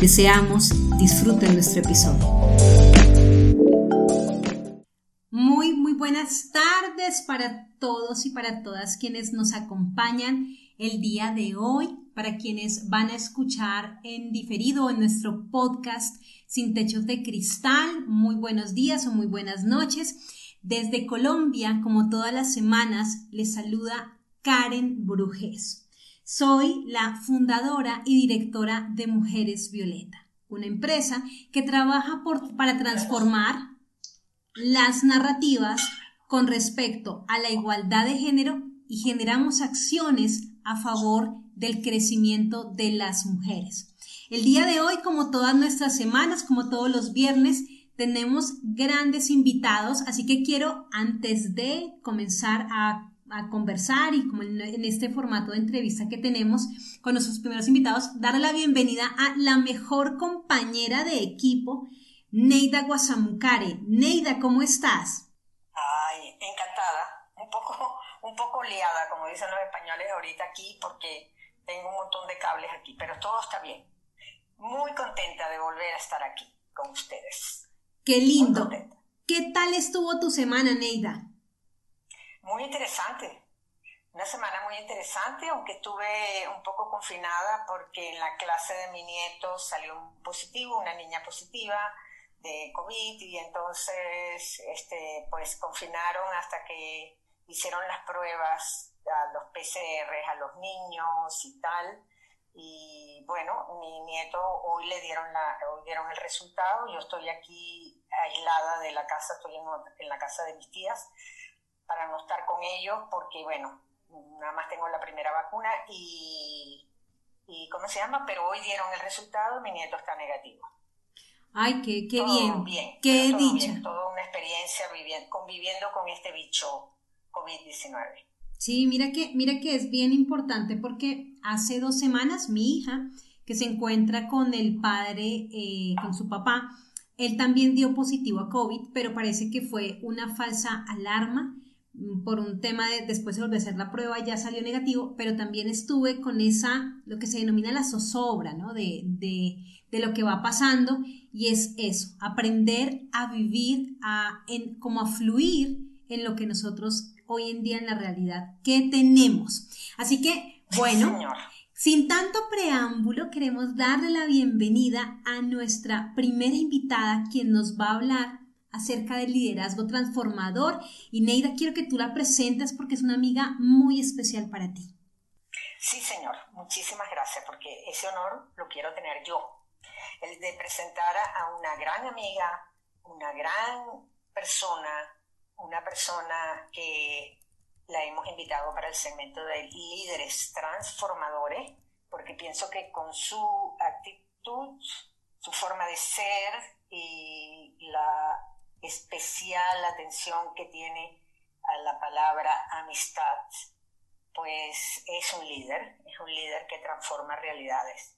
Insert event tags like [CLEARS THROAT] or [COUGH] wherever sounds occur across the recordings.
Deseamos disfruten nuestro episodio. Muy, muy buenas tardes para todos y para todas quienes nos acompañan el día de hoy, para quienes van a escuchar en diferido en nuestro podcast Sin Techos de Cristal. Muy buenos días o muy buenas noches. Desde Colombia, como todas las semanas, les saluda Karen Brujes. Soy la fundadora y directora de Mujeres Violeta, una empresa que trabaja para transformar las narrativas con respecto a la igualdad de género y generamos acciones a favor del crecimiento de las mujeres. El día de hoy, como todas nuestras semanas, como todos los viernes, tenemos grandes invitados, así que quiero, antes de comenzar a a conversar y como en, este formato de entrevista que tenemos con nuestros primeros invitados, darle la bienvenida a la mejor compañera de equipo, Neida Guasamucare. Neida, ¿cómo estás? Ay, encantada, un poco, un poco liada, como dicen los españoles ahorita aquí, porque tengo un montón de cables aquí, pero todo está bien. Muy contenta de volver a estar aquí con ustedes. Qué lindo. ¿Qué tal estuvo tu semana, Neida? Muy interesante. Una semana muy interesante, aunque estuve un poco confinada porque en la clase de mi nieto salió un positivo, una niña positiva de COVID y entonces este, pues confinaron hasta que hicieron las pruebas a los PCR a los niños y tal. Y bueno, mi nieto hoy le dieron, la, hoy dieron el resultado. Yo estoy aquí aislada de la casa, estoy en, en la casa de mis tías para no estar con ellos porque, bueno, nada más tengo la primera vacuna y, y ¿cómo se llama? Pero hoy dieron el resultado, mi nieto está negativo. Ay, qué, qué bien. bien. Qué dicha. toda una experiencia viviendo, conviviendo con este bicho COVID-19. Sí, mira que, mira que es bien importante porque hace dos semanas mi hija, que se encuentra con el padre, eh, con su papá, él también dio positivo a COVID, pero parece que fue una falsa alarma por un tema de después de volver a hacer la prueba ya salió negativo, pero también estuve con esa, lo que se denomina la zozobra, ¿no? De, de, de lo que va pasando y es eso, aprender a vivir, a, en, como a fluir en lo que nosotros hoy en día en la realidad que tenemos. Así que, bueno, sin tanto preámbulo, queremos darle la bienvenida a nuestra primera invitada, quien nos va a hablar acerca del liderazgo transformador. Y Neida, quiero que tú la presentes porque es una amiga muy especial para ti. Sí, señor, muchísimas gracias porque ese honor lo quiero tener yo. El de presentar a una gran amiga, una gran persona, una persona que la hemos invitado para el segmento de líderes transformadores, porque pienso que con su actitud, su forma de ser y la especial atención que tiene a la palabra amistad, pues es un líder, es un líder que transforma realidades.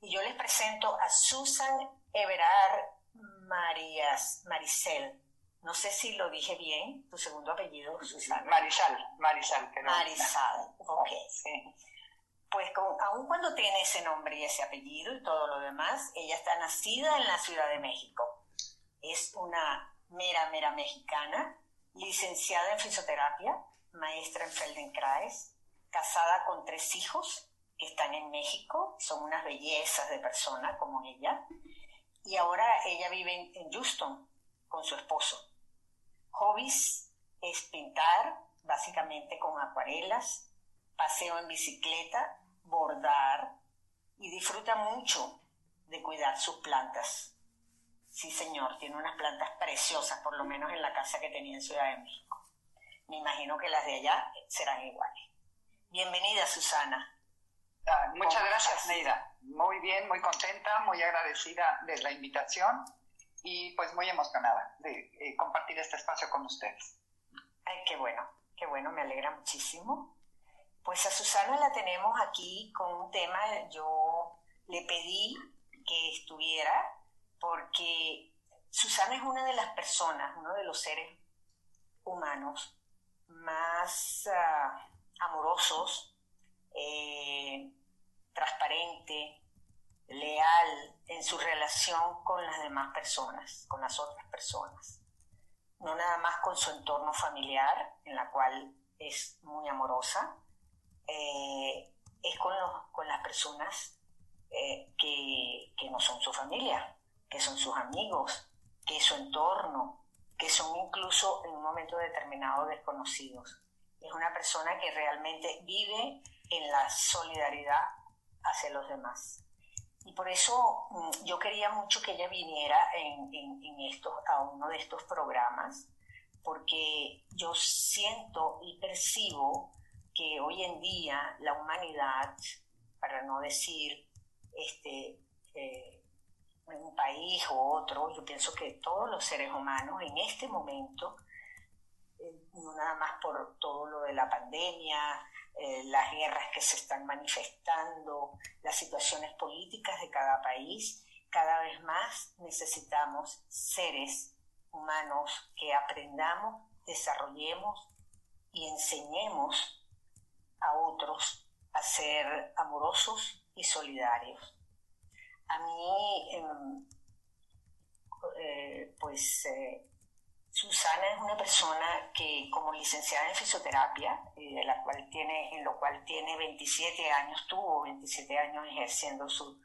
Y yo les presento a Susan Everard Marías, Maricel. No sé si lo dije bien, tu segundo apellido, Susan. Marisal, Marisal. Marisal, ok. Pues aun cuando tiene ese nombre y ese apellido y todo lo demás, ella está nacida en la Ciudad de México es una mera, mera mexicana, licenciada en fisioterapia, maestra en Feldenkrais, casada con tres hijos que están en México, son unas bellezas de persona como ella, y ahora ella vive en Houston con su esposo. Hobbies es pintar, básicamente con acuarelas, paseo en bicicleta, bordar y disfruta mucho de cuidar sus plantas. Sí, señor, tiene unas plantas preciosas, por lo menos en la casa que tenía en Ciudad de México. Me imagino que las de allá serán iguales. Bienvenida, Susana. Ah, muchas gracias, Neida. Muy bien, muy contenta, muy agradecida de la invitación y pues muy emocionada de eh, compartir este espacio con ustedes. Ay, qué bueno, qué bueno, me alegra muchísimo. Pues a Susana la tenemos aquí con un tema, yo le pedí que estuviera porque Susana es una de las personas, uno de los seres humanos más ah, amorosos, eh, transparente, leal en su relación con las demás personas, con las otras personas. No nada más con su entorno familiar, en la cual es muy amorosa, eh, es con, con, las personas eh, que, que no son su familia, que son sus amigos, que su entorno, que son incluso en un momento determinado desconocidos. Es una persona que realmente vive en la solidaridad hacia los demás. Y por eso mm, yo quería mucho que ella viniera en, en, estos, a uno de estos programas, porque yo siento y percibo que hoy en día la humanidad, para no decir este, eh, un país u otro, yo pienso que todos los seres humanos en este momento, eh, no nada más por todo lo de la pandemia, eh, las guerras que se están manifestando, las situaciones políticas de cada país, cada vez más necesitamos seres humanos que aprendamos, desarrollemos y enseñemos a otros a ser amorosos y solidarios. A mí, em, eh, pues eh, Susana es una persona que como licenciada en fisioterapia, de la cual tiene, en lo cual tiene 27 años, tuvo 27 años ejerciendo su,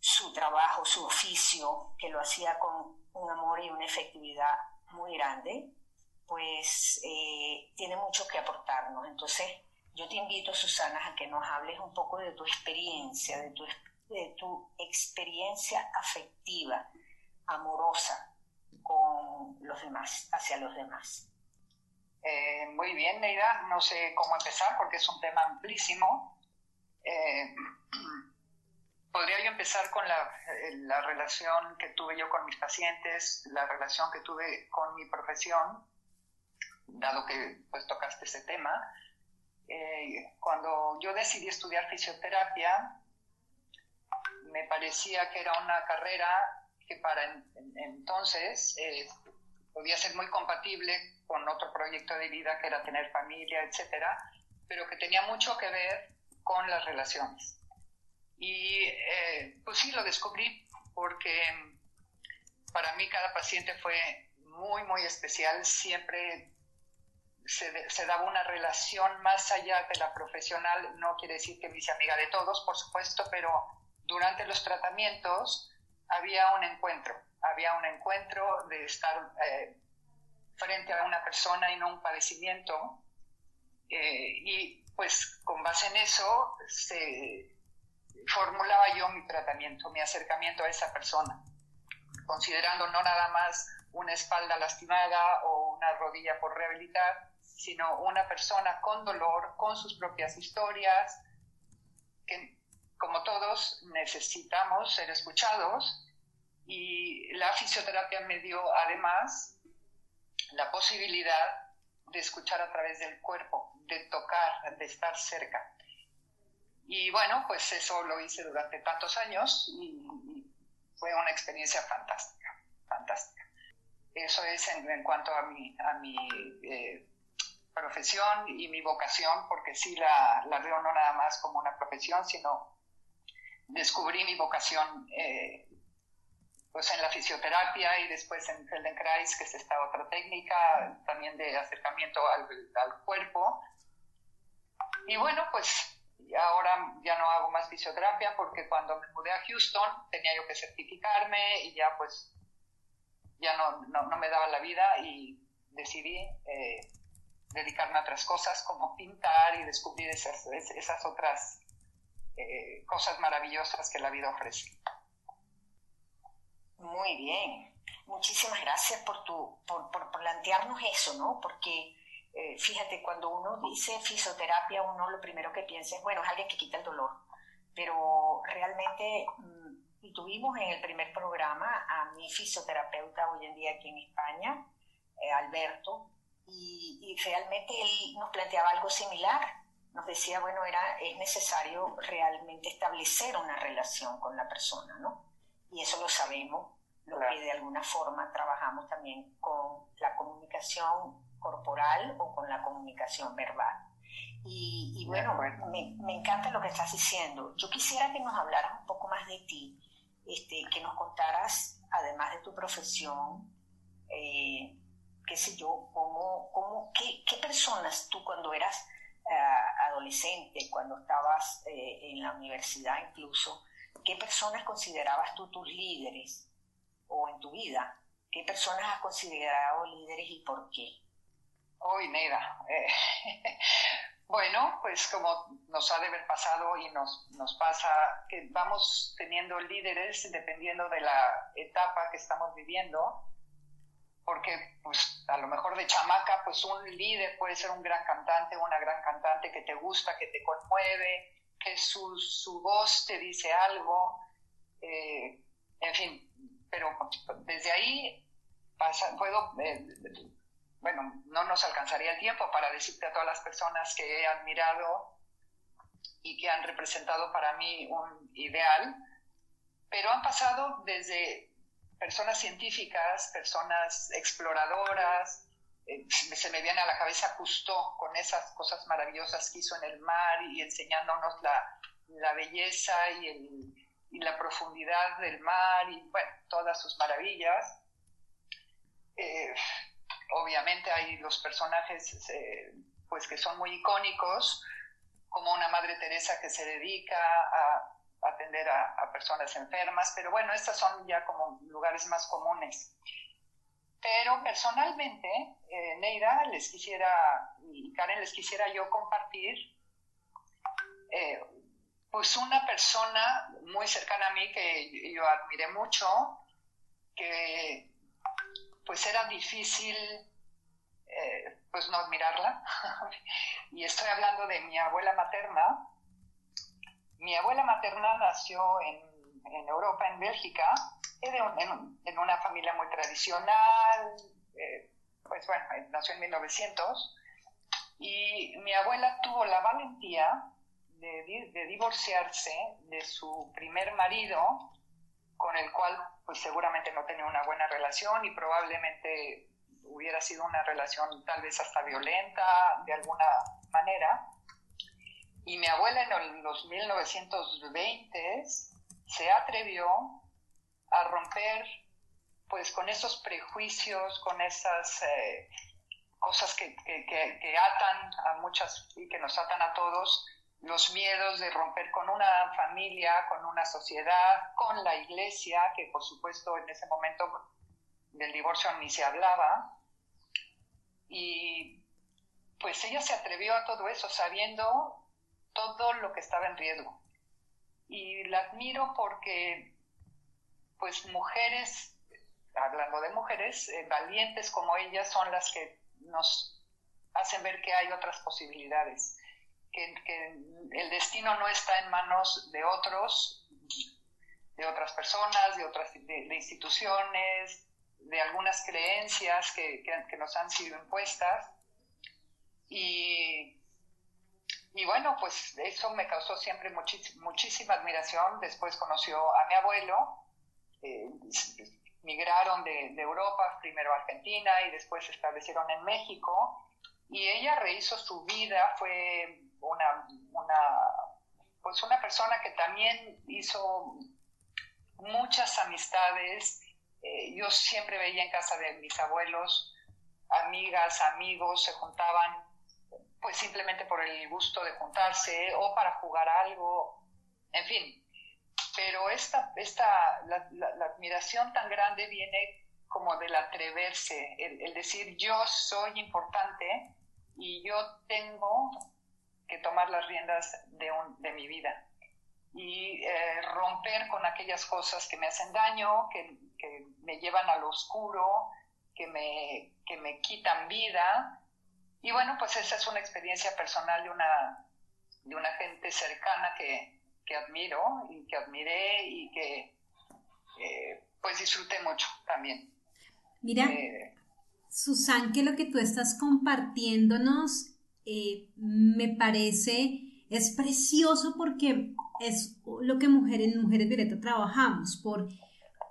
su trabajo, su oficio, que lo hacía con un amor y una efectividad muy grande, pues eh, tiene mucho que aportarnos. Entonces, yo te invito, Susana, a que nos hables un poco de tu experiencia, de tu, de tu experiencia afectiva, amorosa, con los demás, hacia los demás. Eh, muy bien, Neida, no sé cómo empezar porque es un tema amplísimo. Eh, [CLEARS THROAT] podría yo empezar con la, eh, la, relación que tuve yo con mis pacientes, la relación que tuve con mi profesión, dado que pues tocaste ese tema. cuando yo decidí estudiar fisioterapia, me parecía que era una carrera que para entonces eh, podía ser muy compatible con otro proyecto de vida que era tener familia, etcétera, pero que tenía mucho que ver con las relaciones. Y eh, pues sí, lo descubrí porque para mí cada paciente fue muy, muy especial. Siempre se, se, daba una relación más allá de la profesional. No quiere decir que me hice amiga de todos, por supuesto, pero durante los tratamientos había un encuentro, había un encuentro de estar eh, frente a una persona y no un padecimiento. Eh, y pues con base en eso se formulaba yo mi tratamiento, mi acercamiento a esa persona, considerando no nada más una espalda lastimada o una rodilla por rehabilitar, sino una persona con dolor, con sus propias historias, que como todos, necesitamos ser escuchados y la fisioterapia me dio además la posibilidad de escuchar a través del cuerpo, de tocar, de estar cerca. Y bueno, pues eso lo hice durante tantos años y, fue una experiencia fantástica, fantástica. Eso es en, cuanto a mi, a mi eh, profesión y mi vocación, porque sí la, la veo no nada más como una profesión, sino descubrí mi vocación eh, pues en la fisioterapia y después en Feldenkrais, que es esta otra técnica también de acercamiento al, al cuerpo. Y bueno, pues ahora ya no hago más fisioterapia porque cuando me mudé a Houston tenía yo que certificarme y ya pues ya no, no, me daba la vida y decidí eh, dedicarme a otras cosas como pintar y descubrir esas, esas otras eh, cosas maravillosas que la vida ofrece. Muy bien. Muchísimas gracias por, tu, por, plantearnos eso, ¿no? Porque eh, fíjate, cuando uno dice fisioterapia, uno lo primero que piensa es, bueno, es alguien que quita el dolor. Pero realmente, mm, y tuvimos en el primer programa a mi fisioterapeuta hoy en día aquí en España, eh, Alberto, y, y, realmente él nos planteaba algo similar. Nos decía, bueno, era, es necesario realmente establecer una relación con la persona, ¿no? Y eso lo sabemos, lo que de alguna forma trabajamos también con la comunicación corporal o con la comunicación verbal. Y, bueno, me, me, encanta lo que estás diciendo. Yo quisiera que nos hablaras un poco más de ti, este, que nos contaras, además de tu profesión, eh, qué sé yo, cómo, cómo, qué, qué personas tú cuando eras uh, adolescente, cuando estabas eh, en la universidad incluso, qué personas considerabas tú tus líderes o en tu vida? ¿Qué personas has considerado líderes y por qué? Hoy, Neida. Eh, [LAUGHS] bueno, pues como nos ha de haber pasado y nos, nos pasa, que vamos teniendo líderes dependiendo de la etapa que estamos viviendo, porque pues a lo mejor de chamaca, pues un líder puede ser un gran cantante, una gran cantante que te gusta, que te conmueve, que su, su voz te dice algo, eh, en fin, pero desde ahí pasa, puedo... Eh, bueno, no nos alcanzaría el tiempo para decirte a todas las personas que he admirado y que han representado para mí un ideal, pero han pasado desde personas científicas, personas exploradoras, eh, se me viene a la cabeza Cousteau con esas cosas maravillosas que hizo en el mar y enseñándonos la, la belleza y, la profundidad del mar y bueno, todas sus maravillas. Eh, obviamente hay los personajes eh, pues que son muy icónicos, como una Madre Teresa que se dedica a, atender a, personas enfermas, pero bueno, estos son ya como lugares más comunes. Pero personalmente, eh, Neida, les quisiera, y Karen, les quisiera yo compartir, eh, pues una persona muy cercana a mí que yo admiré mucho, que pues era difícil eh, pues no admirarla. [LAUGHS] y estoy hablando de mi abuela materna. Mi abuela materna nació en, Europa, en Bélgica, en, en, una familia muy tradicional, eh, pues bueno, nació en 1900, y mi abuela tuvo la valentía de, de divorciarse de su primer marido, con el cual pues seguramente no tenía una buena relación y probablemente hubiera sido una relación tal vez hasta violenta de alguna manera. Y mi abuela en los 1920 se atrevió a romper pues con esos prejuicios, con esas eh, cosas que, que, que, atan a muchas y que nos atan a todos, los miedos de romper con una familia, con una sociedad, con la iglesia, que por supuesto en ese momento del divorcio ni se hablaba. Y pues ella se atrevió a todo eso sabiendo todo lo que estaba en riesgo. Y la admiro porque pues mujeres, hablando de mujeres, eh, valientes como ella son las que nos hacen ver que hay otras posibilidades que, el destino no está en manos de otros, de otras personas, de otras de, instituciones, de algunas creencias que, que, nos han sido impuestas. Y, y, bueno, pues eso me causó siempre muchísima admiración. Después conoció a mi abuelo, eh, migraron de, Europa, primero a Argentina y después se establecieron en México. Y ella rehizo su vida, fue una, una, pues una persona que también hizo muchas amistades. Eh, yo siempre veía en casa de mis abuelos amigas, amigos, se juntaban pues simplemente por el gusto de juntarse o para jugar algo, en fin. Pero esta, esta la, admiración tan grande viene como del atreverse, el, decir yo soy importante y yo tengo que tomar las riendas de, de mi vida y eh, romper con aquellas cosas que me hacen daño, que, que, me llevan al oscuro, que me, que me quitan vida. Y bueno, pues esa es una experiencia personal de una, de una gente cercana que, que admiro y que admiré y que eh, pues disfruté mucho también. Mira, eh, Susan, que lo que tú estás compartiéndonos eh, me parece, es precioso porque es lo que mujeres, en Mujeres Violeta trabajamos, por,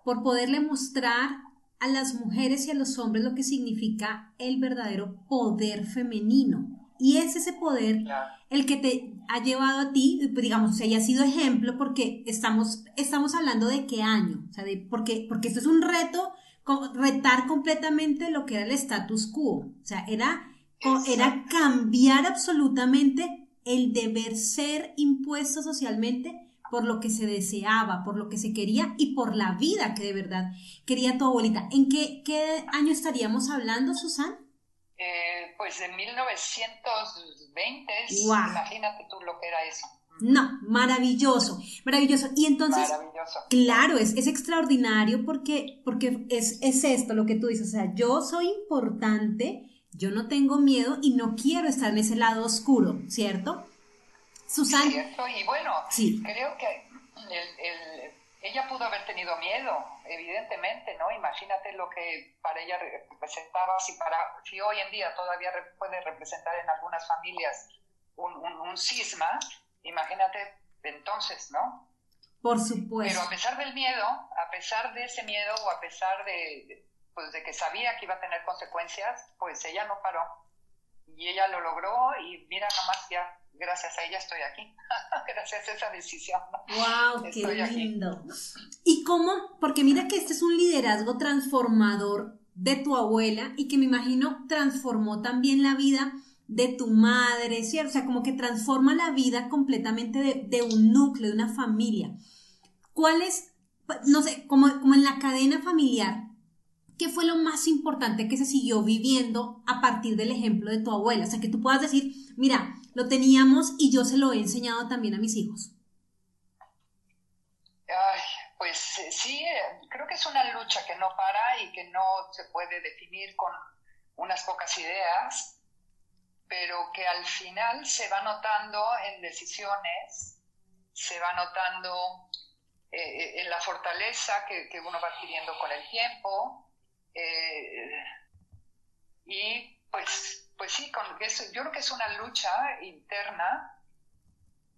por poderle mostrar a las mujeres y a los hombres lo que significa el verdadero poder femenino. Y es ese poder el que te ha llevado a ti, digamos, o sea, ha sido ejemplo porque estamos, estamos hablando de qué año, o sea, de, porque, porque esto es un reto, retar completamente lo que era el status quo, o sea, era, era cambiar absolutamente el deber ser impuesto socialmente por lo que se deseaba, por lo que se quería y por la vida que de verdad quería tu abuelita. ¿En qué, qué año estaríamos hablando, Susan? Eh, pues de 1920, imagínate tú lo que era eso. No, maravilloso, maravilloso. Y entonces, claro, es, es extraordinario porque, porque es, es esto lo que tú dices, o sea, yo soy importante, yo no tengo miedo y no quiero estar en ese lado oscuro, ¿cierto? Susana. Cierto, y bueno, sí. creo que el, ella pudo haber tenido miedo, evidentemente, ¿no? Imagínate lo que para ella representaba, si, para, si hoy en día todavía puede representar en algunas familias un, un, cisma, imagínate entonces, ¿no? Por supuesto. Pero a pesar del miedo, a pesar de ese miedo o a pesar de, pues, de que sabía que iba a tener consecuencias, pues ella no paró. Y ella lo logró y mira nomás ya gracias a ella estoy aquí, [LAUGHS] gracias a esa decisión. ¡Wow! ¡Qué lindo! ¿Y cómo? Porque mira que este es un liderazgo transformador de tu abuela y que me imagino transformó también la vida de tu madre, ¿cierto? O sea, como que transforma la vida completamente de, un núcleo, de una familia. ¿Cuál es, no sé, como, como en la cadena familiar, ¿qué fue lo más importante que se siguió viviendo a partir del ejemplo de tu abuela? O sea, que tú puedas decir, mira, lo teníamos y yo se lo he enseñado también a mis hijos. Ay, pues eh, sí, eh, creo que es una lucha que no para y que no se puede definir con unas pocas ideas, pero que al final se va notando en decisiones, se va notando eh, en la fortaleza que, que, uno va adquiriendo con el tiempo, y pues pues sí, con, yo creo que es una lucha interna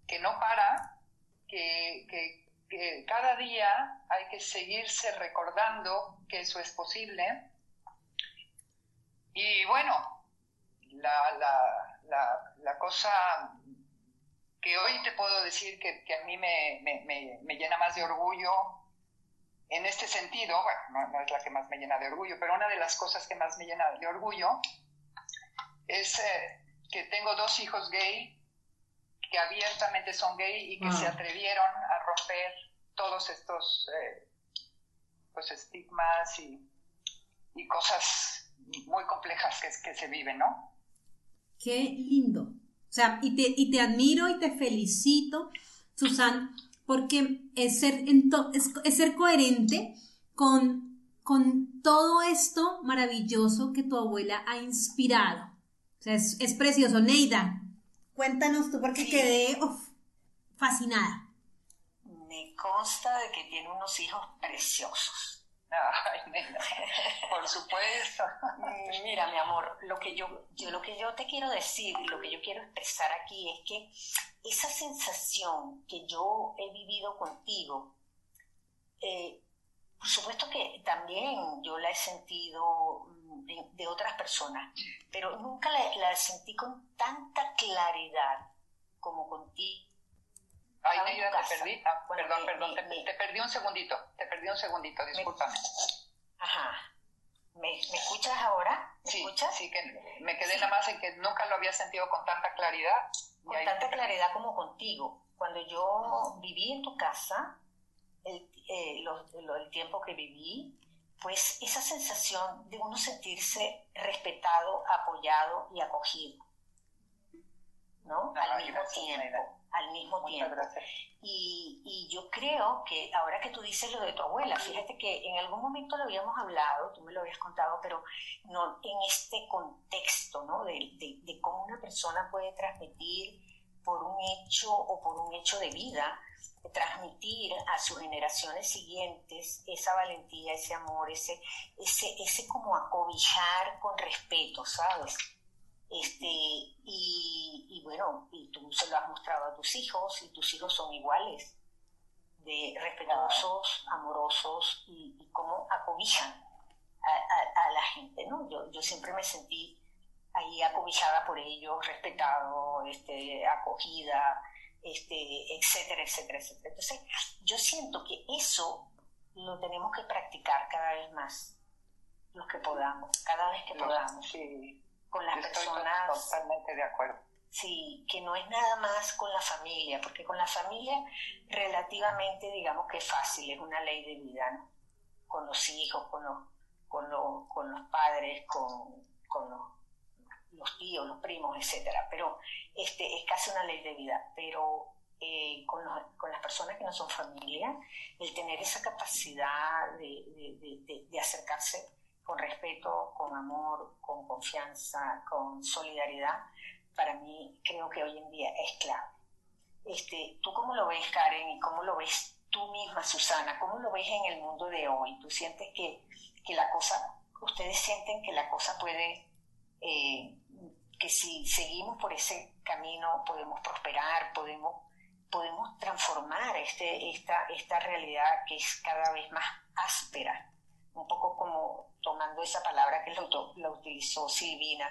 que no para, que, cada día hay que seguirse recordando que eso es posible. Y bueno, la, cosa que hoy te puedo decir que, a mí me, llena más de orgullo en este sentido, bueno, no, es la que más me llena de orgullo, pero una de las cosas que más me llena de orgullo es eh, que tengo dos hijos gay que abiertamente son gay y que se ah. atrevieron a romper todos estos eh, pues estigmas y, cosas muy complejas que, que, se viven, ¿no? Qué lindo. O sea, y te, y te admiro y te felicito, Susan, porque es ser, es, ser coherente con, con todo esto maravilloso que tu abuela ha inspirado. O sea, es, precioso. Neida, cuéntanos tú porque quedé fascinada. Me consta de que tiene unos hijos preciosos. Ay, Neida, por supuesto. Mm, mira, mi amor, lo que yo, yo, lo que yo te quiero decir y lo que yo quiero expresar aquí es que esa sensación que yo he vivido contigo, eh, por supuesto que también yo la he sentido de, otras personas, pero nunca la, sentí con tanta claridad como contigo. Ay, Neida, te perdí. Ah, perdón, perdón, te, perdí un segundito, te perdí un segundito, discúlpame. ajá. ¿Me, escuchas ahora? ¿Me sí, escuchas? sí, que me quedé nada más en que nunca lo había sentido con tanta claridad. Con tanta claridad como contigo. Cuando yo viví en tu casa, el, eh, el tiempo que viví, pues esa sensación de uno sentirse respetado, apoyado y acogido, tiempo, al mismo tiempo. Y, y, yo creo que ahora que tú dices lo de tu abuela, fíjate que en algún momento lo habíamos hablado, tú me lo habías contado, pero no en este contexto, ¿no? De, de, de cómo una persona puede transmitir por un hecho o por un hecho de vida, transmitir a sus generaciones siguientes esa valentía, ese amor, ese, ese, ese como acobijar con respeto, ¿sabes? Este, y, bueno, y tú se lo has mostrado a tus hijos y tus hijos son iguales, de respetuosos, amorosos y, y cómo acobijan a, la gente, ¿no? Yo, yo siempre me sentí ahí acobijada por ellos, respetado, este, acogida, este, etcétera, etcétera, etcétera. Entonces, yo siento que eso lo tenemos que practicar cada vez más, los que podamos, cada vez que podamos. Sí, con las personas. Totalmente de acuerdo. Sí, que no es nada más con la familia, porque con la familia relativamente, digamos que es fácil, es una ley de vida, ¿no? Con los hijos, con los, con los, con los padres, con, con los los tíos, los primos, etcétera. Pero este, es casi una ley de vida. Pero eh, con, con, las personas que no son familia, el tener esa capacidad de, de, acercarse con respeto, con amor, con confianza, con solidaridad, para mí creo que hoy en día es clave. Este, ¿Tú cómo lo ves, Karen, y cómo lo ves tú misma, Susana? ¿Cómo lo ves en el mundo de hoy? ¿Tú sientes que, que la cosa, ustedes sienten que la cosa puede eh, que si seguimos por ese camino podemos prosperar, podemos, podemos transformar este, esta, esta realidad que es cada vez más áspera, un poco como tomando esa palabra que lo, la utilizó Silvina,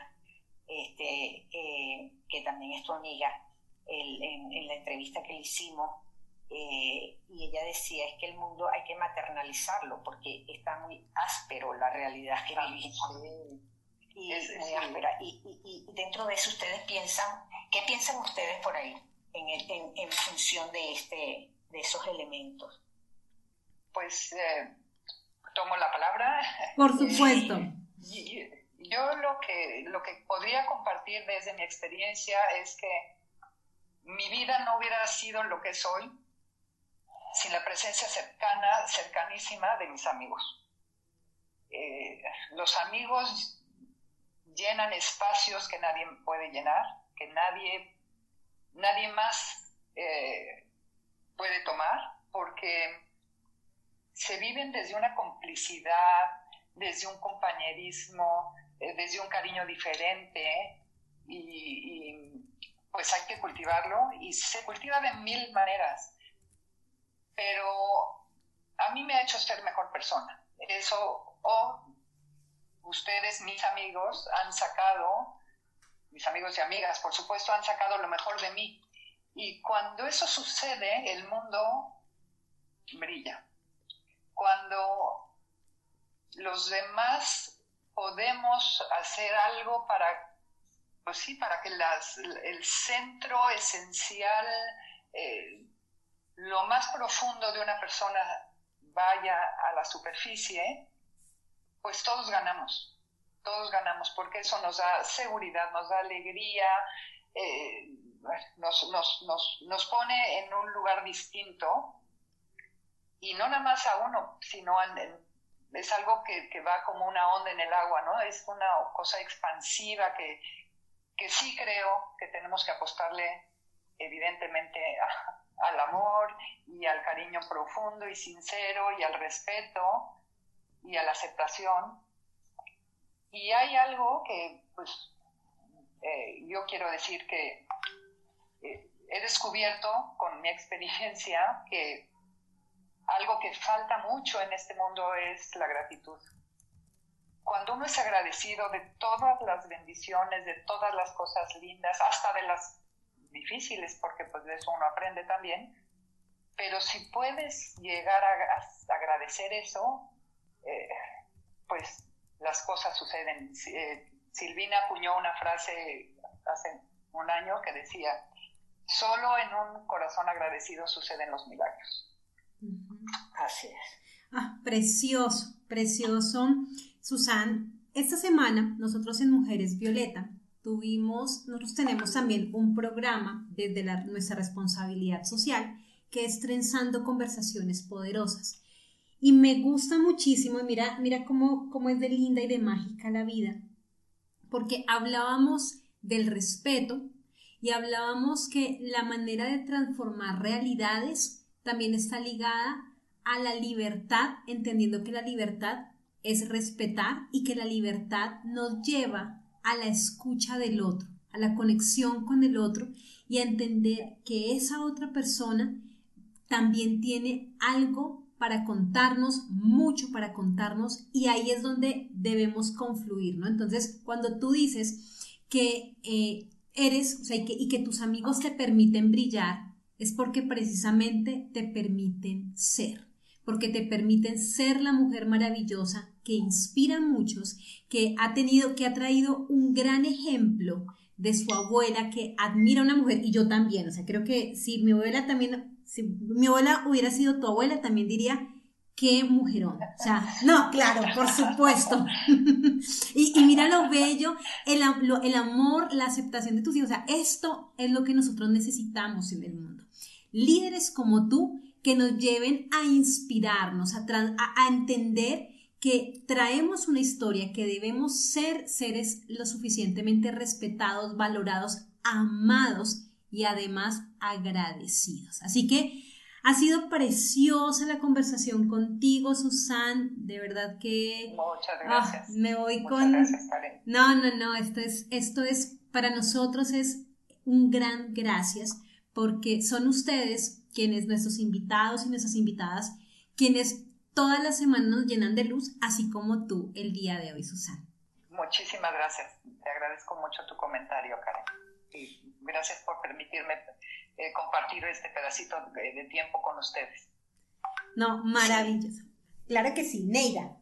este, eh, que también es tu amiga, en, la entrevista que le hicimos, eh, y ella decía es que el mundo hay que maternalizarlo porque está muy áspero la realidad que vivimos y muy áspera. Y, dentro de eso ustedes piensan, ¿qué piensan ustedes por ahí en, en, función de, este, de esos elementos? Pues eh, tomo la palabra. Por supuesto. yo lo que, lo que podría compartir desde mi experiencia es que mi vida no hubiera sido lo que soy sin la presencia cercana, cercanísima de mis amigos. Eh, los amigos llenan espacios que nadie puede llenar, que nadie, nadie más eh, puede tomar, porque se viven desde una complicidad, desde un compañerismo, eh, desde un cariño diferente y, pues hay que cultivarlo y se cultiva de mil maneras, pero a mí me ha hecho ser mejor persona. Eso, o ustedes, mis amigos, han sacado, mis amigos y amigas, por supuesto, han sacado lo mejor de mí. Y cuando eso sucede, el mundo brilla. Cuando los demás podemos hacer algo para, pues sí, para que el centro esencial, eh, lo más profundo de una persona vaya a la superficie, pues todos ganamos, todos ganamos, porque eso nos da seguridad, nos da alegría, eh, nos, nos, pone en un lugar distinto y no nada más a uno, sino es algo que, va como una onda en el agua, ¿no? Es una cosa expansiva que, que sí creo que tenemos que apostarle evidentemente al amor y al cariño profundo y sincero y al respeto, y a la aceptación. Y hay algo que, pues, eh, yo quiero decir que eh, he descubierto con mi experiencia que algo que falta mucho en este mundo es la gratitud. Cuando uno es agradecido de todas las bendiciones, de todas las cosas lindas, hasta de las difíciles, porque pues de eso uno aprende también, pero si puedes llegar a agradecer eso, eh, pues las cosas suceden. Eh, Silvina acuñó una frase hace un año que decía, solo en un corazón agradecido suceden los milagros. Así es. Ah, precioso, precioso. Susan, esta semana nosotros en Mujeres Violeta tuvimos, nosotros tenemos también un programa desde nuestra responsabilidad social que es Trenzando Conversaciones Poderosas. Y me gusta muchísimo, mira, mira cómo, cómo es de linda y de mágica la vida, porque hablábamos del respeto y y hablábamos que la manera de transformar realidades también está ligada a la libertad, entendiendo que la libertad es respetar y que la libertad nos lleva a la escucha del otro, a la conexión con el otro y a entender que esa otra persona también tiene algo para contarnos, mucho para contarnos y ahí es donde debemos confluir, ¿no? Entonces, cuando tú dices que eh, eres, o sea, y que, y que tus amigos te permiten brillar, es porque precisamente te permiten ser, porque te permiten ser la mujer maravillosa que inspira a muchos, que ha tenido, que ha traído un gran ejemplo de su abuela que admira a una mujer y yo también, o sea, creo que si mi abuela también si mi abuela hubiera sido tu abuela, también diría, qué mujerón. O sea, no, claro, por supuesto. [LAUGHS] y, mira lo bello, el, el, amor, la aceptación de tus hijos. O sea, esto es lo que nosotros necesitamos en el mundo. Líderes como tú que nos lleven a inspirarnos, a, a entender que traemos una historia, que debemos ser seres lo suficientemente respetados, valorados, amados y además agradecidos. Así que ha sido preciosa la conversación contigo, Susan. De verdad que. Muchas ah, gracias. me voy con. no, no, no. Esto es, esto es, para nosotros es un gran gracias porque son ustedes quienes, nuestros invitados y nuestras invitadas, quienes todas las semanas nos llenan de luz, así como tú el día de hoy, Susan. Muchísimas gracias. Te agradezco mucho tu comentario, Karen gracias por permitirme eh, compartir este pedacito de, tiempo con ustedes. No, maravilloso. Claro que sí, Neida.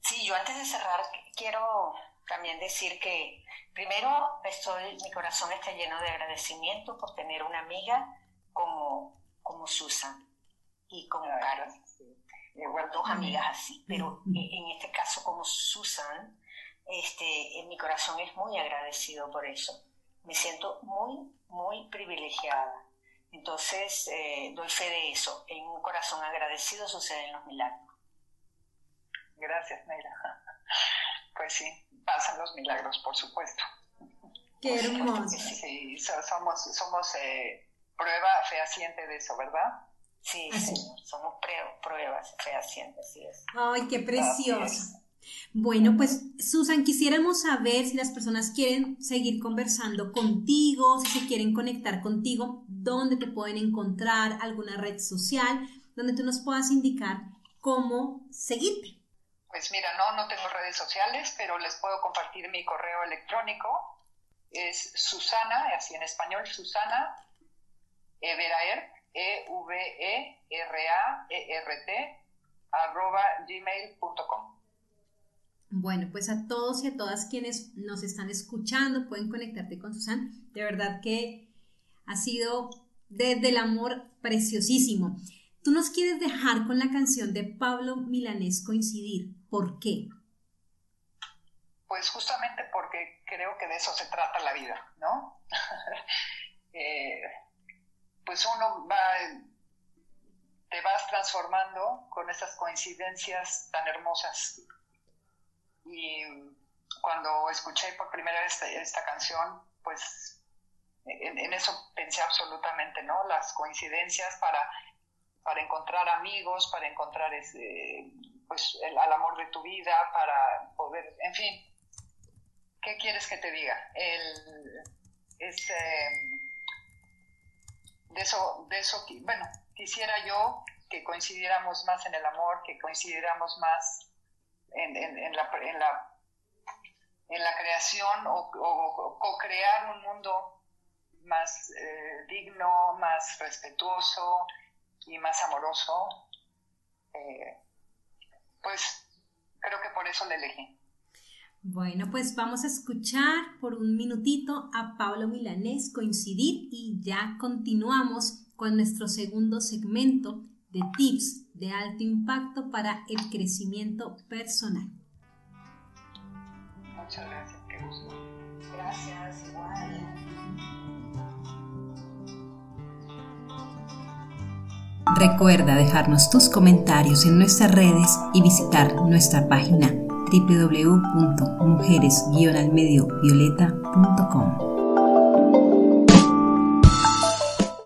Sí, yo antes de cerrar quiero también decir que primero estoy, mi corazón está lleno de agradecimiento por tener una amiga como, como Susan y como Karen. dos amigas así, pero en este caso como Susan, este, en mi corazón es muy agradecido por eso me siento muy, muy privilegiada. Entonces, eh, doy fe de eso. En un corazón agradecido suceden los milagros. Gracias, Neira. [LAUGHS] Pues sí, pasan los milagros, por supuesto. Qué hermoso. Sí, somos, somos eh, prueba fehaciente de eso, ¿verdad? Sí, sí, somos pruebas fehacientes, así es. Ay, qué precioso. Bueno, pues Susan, quisiéramos saber si las personas quieren seguir conversando contigo, si se quieren conectar contigo, dónde te pueden encontrar, alguna red social, donde tú nos puedas indicar cómo seguirte. Pues mira, no, no tengo redes sociales, pero les puedo compartir mi correo electrónico. Es Susana, así en español, Susana Everaert, E-V-E-R-A-E-R-T, arroba gmail.com. Bueno, pues a todos y a todas quienes nos están escuchando pueden conectarte con Susan. De verdad que ha sido desde el amor preciosísimo. Tú nos quieres dejar con la canción de Pablo Milanés coincidir. ¿Por qué? Pues justamente porque creo que de eso se trata la vida, ¿no? [LAUGHS] Eh, pues uno va, te vas transformando con esas coincidencias tan hermosas y cuando escuché por primera vez esta, canción, pues en, eso pensé absolutamente, ¿no? Las coincidencias para, para encontrar amigos, para encontrar ese, pues el, al amor de tu vida, para poder, en fin, ¿qué quieres que te diga? El, es, de eso, de eso, bueno, quisiera yo que coincidiéramos más en el amor, que coincidiéramos más en, la, en, la, en la creación o, co-crear un mundo más eh, digno, más respetuoso y más amoroso, eh, pues creo que por eso le elegí. Bueno, pues vamos a escuchar por un minutito a Pablo Milanés coincidir y ya continuamos con nuestro segundo segmento de tips de alto impacto para el crecimiento personal. Muchas gracias, qué gusto. Gracias, igual. Recuerda dejarnos tus comentarios en nuestras redes y visitar nuestra página www.mujeres-almediovioleta.com.